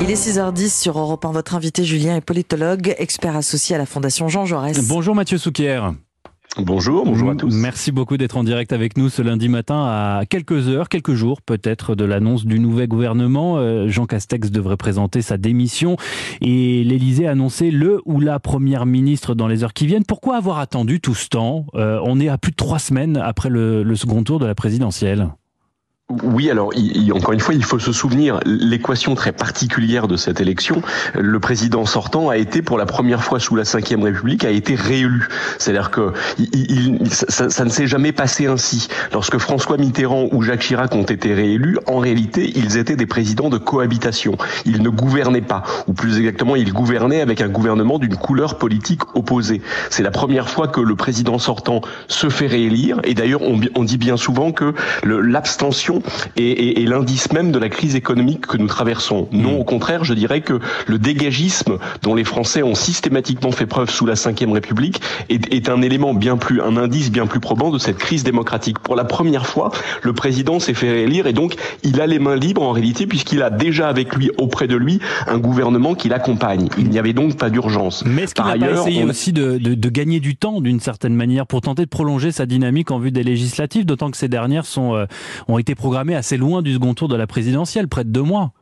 Il est 6h10 sur Europe 1. Votre invité Julien est politologue, expert associé à la Fondation Jean Jaurès. Bonjour Mathieu Souquier. Bonjour, bonjour à tous. Merci beaucoup d'être en direct avec nous ce lundi matin à quelques heures, quelques jours peut-être de l'annonce du nouvel gouvernement. Euh, Jean Castex devrait présenter sa démission et l'Élysée a annoncé le ou la première ministre dans les heures qui viennent. Pourquoi avoir attendu tout ce temps? Euh, On est à plus de trois semaines après le, le second tour de la présidentielle. Oui, alors il, encore une fois, il faut se souvenir l'équation très particulière de cette élection. Le président sortant a été pour la première fois sous la Ve République a été réélu. C'est-à-dire que ça, ne s'est jamais passé ainsi. Lorsque François Mitterrand ou Jacques Chirac ont été réélus, en réalité, ils étaient des présidents de cohabitation. Ils ne gouvernaient pas, ou plus exactement, ils gouvernaient avec un gouvernement d'une couleur politique opposée. C'est la première fois que le président sortant se fait réélire. Et d'ailleurs, on dit bien souvent que l'abstention et, l'indice même de la crise économique que nous traversons. Non, hmm. au contraire, je dirais que le dégagisme dont les Français ont systématiquement fait preuve sous la Ve République est, est un élément bien plus, un indice bien plus probant de cette crise démocratique. Pour la première fois, le président s'est fait réélire et donc il a les mains libres en réalité puisqu'il a déjà avec lui, auprès de lui, un gouvernement qui l'accompagne. Il n'y avait donc pas d'urgence. Mais est-ce qu'il n'a pas essayé aussi de, de, de, gagner du temps d'une certaine manière pour tenter de prolonger sa dynamique en vue des législatives, d'autant que ces dernières sont, euh, ont été programmé assez loin du second tour de la présidentielle, près de deux mois.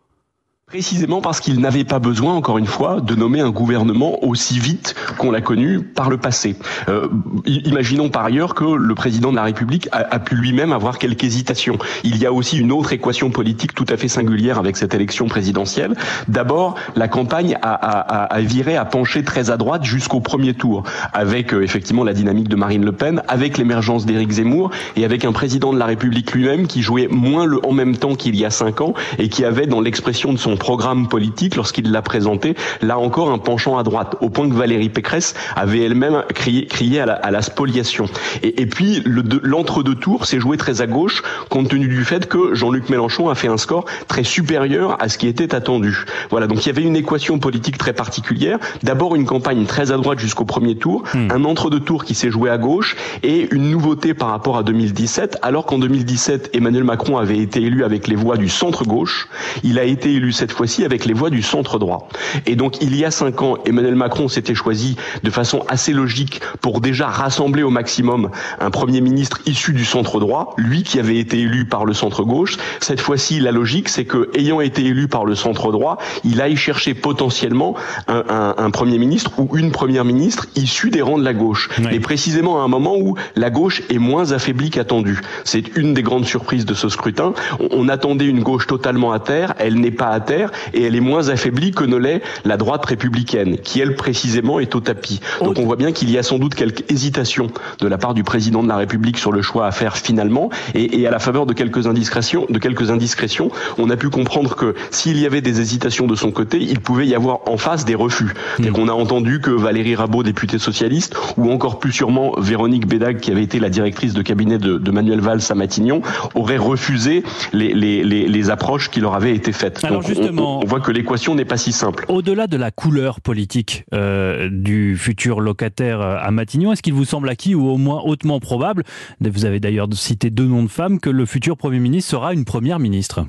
Précisément parce qu'il n'avait pas besoin, encore une fois, de nommer un gouvernement aussi vite qu'on l'a connu par le passé. Euh, imaginons par ailleurs que le président de la République a, pu lui-même avoir quelques hésitations. Il y a aussi une autre équation politique tout à fait singulière avec cette élection présidentielle. D'abord, la campagne a, a, a, viré, a penché très à droite jusqu'au premier tour, avec euh, effectivement la dynamique de Marine Le Pen, avec l'émergence d'Éric Zemmour et avec un président de la République lui-même qui jouait moins le en même temps qu'il y a cinq ans et qui avait dans l'expression de son programme politique lorsqu'il l'a présenté, là encore un penchant à droite, au point que Valérie Pécresse avait elle-même crié, crié à, la, à, la, spoliation. Et, et puis l'entre-deux tours s'est joué très à gauche, compte tenu du fait que Jean-Luc Mélenchon a fait un score très supérieur à ce qui était attendu. Voilà, donc il y avait une équation politique très particulière. D'abord une campagne très à droite jusqu'au premier tour, hmm. un entre-deux tours qui s'est joué à gauche, et une nouveauté par rapport à 2017, alors qu'en 2017, Emmanuel Macron avait été élu avec les voix du centre-gauche, il a été élu cette cette fois-ci avec les voix du centre droit. Et donc il y a cinq ans, Emmanuel Macron s'était choisi de façon assez logique pour déjà rassembler au maximum un Premier ministre issu du centre droit, lui qui avait été élu par le centre gauche. Cette fois-ci, la logique, c'est que ayant été élu par le centre droit, il aille chercher potentiellement un, un, un Premier ministre ou une Première ministre issue des rangs de la gauche. Oui. Et précisément à un moment où la gauche est moins affaiblie qu'attendue. C'est une des grandes surprises de ce scrutin. On, on attendait une gauche totalement à terre, elle n'est pas à terre et elle est moins affaiblie que ne l'est la droite républicaine, qui elle précisément est au tapis. Donc on voit bien qu'il y a sans doute quelques hésitations de la part du président de la République sur le choix à faire finalement, et, et à la faveur de quelques indiscrétions, de quelques indiscrétions, on a pu comprendre que s'il y avait des hésitations de son côté, il pouvait y avoir en face des refus. Mmh. On a entendu que Valérie Rabault, députée socialiste, ou encore plus sûrement Véronique Bédag, qui avait été la directrice de cabinet de, de Manuel Valls à Matignon, aurait refusé les, les, les, les approches qui leur avaient été faites. Alors Donc, justement, on, on voit que l'équation n'est pas si simple. Au-delà de la couleur politique euh, du futur locataire euh, à Matignon, est-ce qu'il vous semble acquis ou au moins hautement probable, vous avez d'ailleurs cité deux noms de femmes, que le futur Premier ministre sera une Première ministre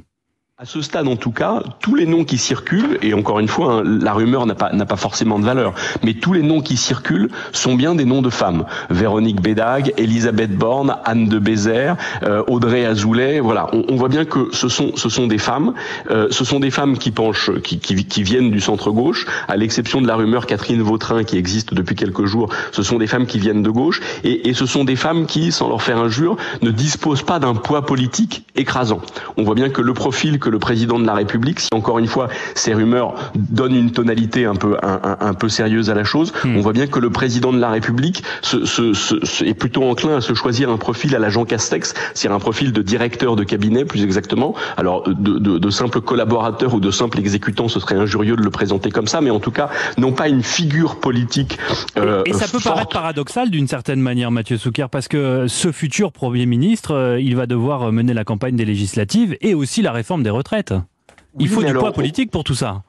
à ce stade, en tout cas, tous les noms qui circulent, et encore une fois, hein, la rumeur n'a pas, n'a pas forcément de valeur, mais tous les noms qui circulent sont bien des noms de femmes. Véronique Bédag, Elisabeth Borne, Anne de Bézère, euh, Audrey Azoulay, voilà. On, voit bien que ce sont, ce sont des femmes, euh, ce sont des femmes qui penchent, qui, qui, viennent du centre-gauche, à l'exception de la rumeur Catherine Vautrin qui existe depuis quelques jours, ce sont des femmes qui viennent de gauche, et, et ce sont des femmes qui, sans leur faire injure, ne disposent pas d'un poids politique écrasant. On voit bien que le profil que le président de la République, si encore une fois ces rumeurs donnent une tonalité un peu un, un, un peu sérieuse à la chose, mmh. on voit bien que le président de la République se, se, se, est plutôt enclin à se choisir un profil à l'agent Castex, c'est-à-dire un profil de directeur de cabinet plus exactement. Alors de, de, de simple collaborateur ou de simple exécutant, ce serait injurieux de le présenter comme ça, mais en tout cas non pas une figure politique. Euh, et, et, ça peut forte. paraître paradoxal d'une certaine manière, Mathieu Souker, parce que ce futur Premier ministre, euh, il va devoir mener la campagne des législatives et aussi la réforme des Il oui, faut du alors, poids politique pour tout ça.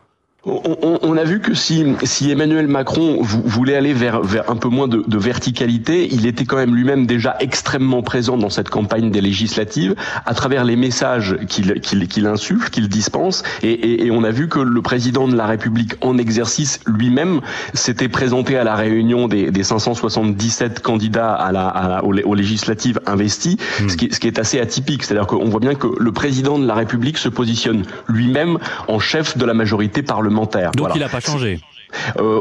On, a vu que si, si Emmanuel Macron voulait aller vers, vers un peu moins de, de verticalité, il était quand même lui-même déjà extrêmement présent dans cette campagne des législatives à travers les messages qu'il qu'il insuffle, qu'il dispense. Et, et, et, on a vu que le président de la République en exercice lui-même s'était présenté à la réunion des, des 577 candidats à la, à aux, législatives investis, ce, qui, ce qui est assez atypique. C'est-à-dire qu'on voit bien que le président de la République se positionne lui-même en chef de la majorité parlementaire donc il n'a pas changé. Euh,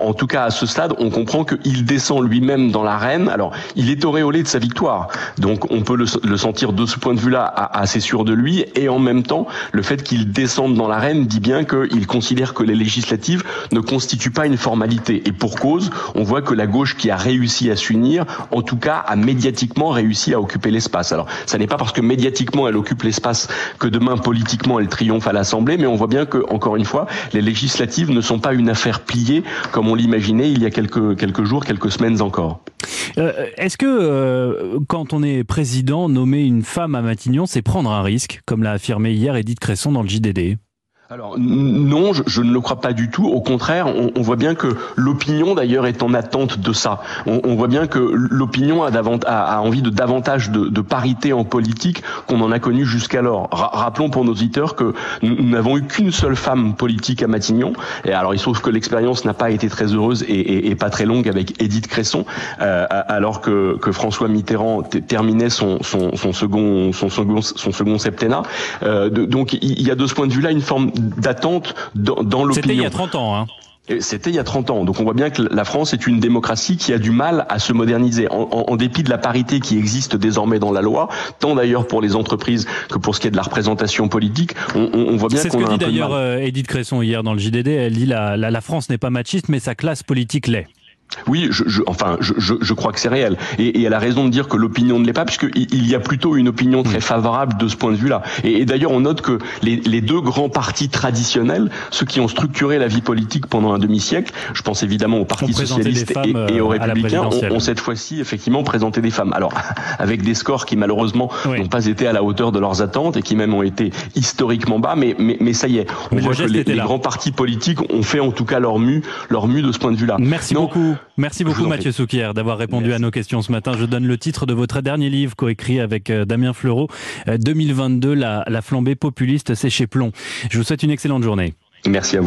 en, tout cas, à ce stade, on comprend qu'il descend lui-même dans l'arène. Alors, il est auréolé de sa victoire, donc on peut le, sentir de ce point de vue-là assez sûr de lui. Et en même temps, le fait qu'il descende dans l'arène dit bien qu'il considère que les législatives ne constituent pas une formalité. Et pour cause, on voit que la gauche qui a réussi à s'unir, en tout cas, a médiatiquement réussi à occuper l'espace. Alors, ça n'est pas parce que médiatiquement elle occupe l'espace que demain politiquement elle triomphe à l'Assemblée, mais on voit bien que, encore une fois, les législatives ne sont pas une faire plier comme on l'imaginait il y a quelques, jours, quelques semaines encore. Euh, est-ce que euh, quand on est président, nommer une femme à Matignon, c'est prendre un risque, comme l'a affirmé hier Edith Cresson dans le JDD alors non, je, ne le crois pas du tout. Au contraire, on, voit bien que l'opinion d'ailleurs est en attente de ça. On, voit bien que l'opinion a, a, envie de davantage de, parité en politique qu'on en a connu jusqu'alors. rappelons pour nos auditeurs que nous n'avons eu qu'une seule femme politique à Matignon. Et alors il se trouve que l'expérience n'a pas été très heureuse et, pas très longue avec Édith Cresson, euh, alors que, François Mitterrand terminait son, son, second son second son second septennat. Euh, donc il y a de ce point de vue-là une forme d'attente dans, dans l'opinion. C'était il y a 30 ans. Hein. C'était il y a 30 ans. Donc on voit bien que la France est une démocratie qui a du mal à se moderniser, en, en, dépit de la parité qui existe désormais dans la loi, tant d'ailleurs pour les entreprises que pour ce qui est de la représentation politique. On, on voit bien qu'on a. C'est ce que dit d'ailleurs euh, Edith Cresson hier dans le JDD. Elle dit la, la, la France n'est pas machiste, mais sa classe politique l'est. Oui, je, je, enfin, je, je, crois que c'est réel. Et, et, elle a raison de dire que l'opinion ne l'est pas, puisqu'il il y a plutôt une opinion très favorable de ce point de vue-là. Et, et d'ailleurs, on note que les, les, deux grands partis traditionnels, ceux qui ont structuré la vie politique pendant un demi-siècle, je pense évidemment au Parti socialiste et, et, aux euh, Républicains, ont, ont, cette fois-ci effectivement présenté des femmes. Alors, avec des scores qui malheureusement n'ont pas été à la hauteur de leurs attentes et qui même ont été historiquement bas, mais, mais, mais ça y est, on voit que les, les grands partis politiques ont fait en tout cas leur mue, leur mue de ce point de vue-là. Merci beaucoup. Merci beaucoup Mathieu Souquier d'avoir répondu à nos questions ce matin. Je donne le titre de votre dernier livre coécrit avec euh, Damien Fleureau, 2022, euh, la, la flambée populiste, c'est chez Plomb. Je vous souhaite une excellente journée. Merci à vous.